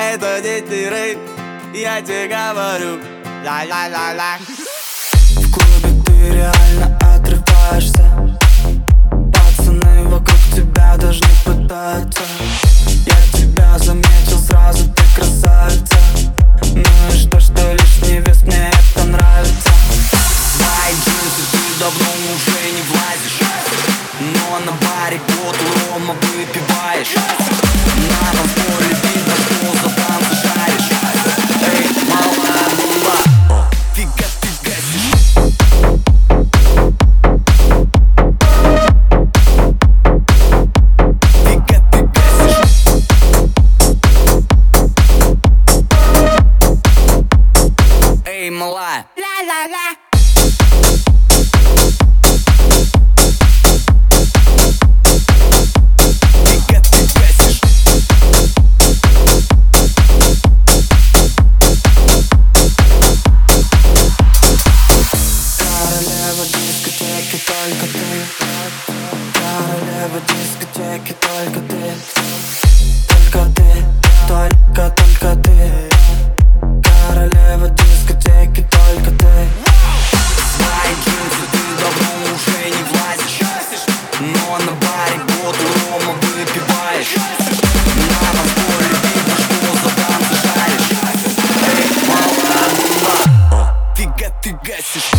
Это дети рейп, я тебе говорю. Ла-ла-ла-ла. В клубе ты реально fly. La la la. Только ты, только ты на баре год рома На разборе видно, что за танцы шаришь Эй, мала, ты гасишь